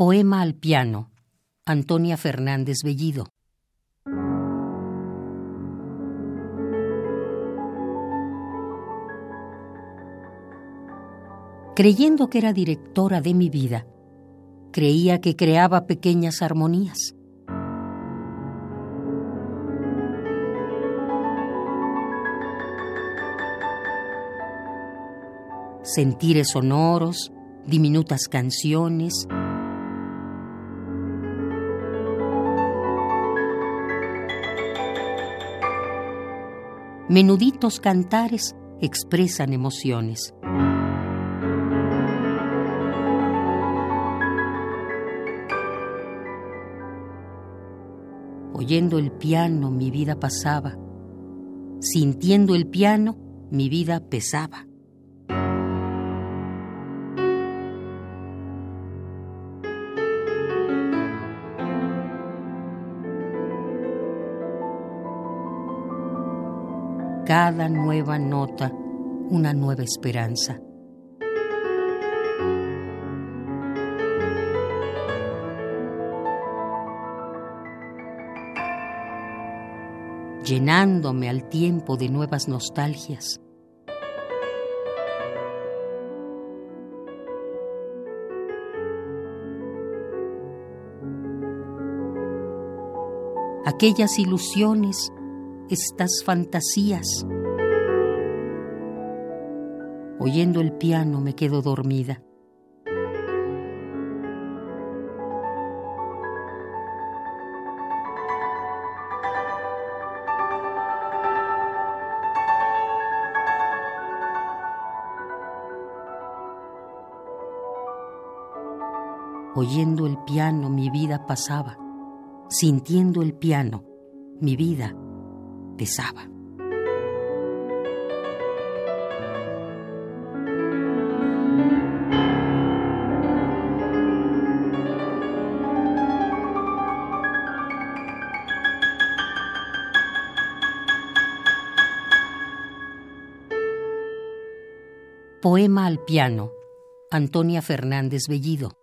Poema al piano. Antonia Fernández Bellido. Creyendo que era directora de mi vida, creía que creaba pequeñas armonías. Sentires sonoros, diminutas canciones, menuditos cantares expresan emociones. Oyendo el piano mi vida pasaba, sintiendo el piano mi vida pesaba. Cada nueva nota una nueva esperanza. llenándome al tiempo de nuevas nostalgias. Aquellas ilusiones estas fantasías. Oyendo el piano me quedo dormida. Oyendo el piano mi vida pasaba, sintiendo el piano mi vida Poema al piano. Antonia Fernández Bellido.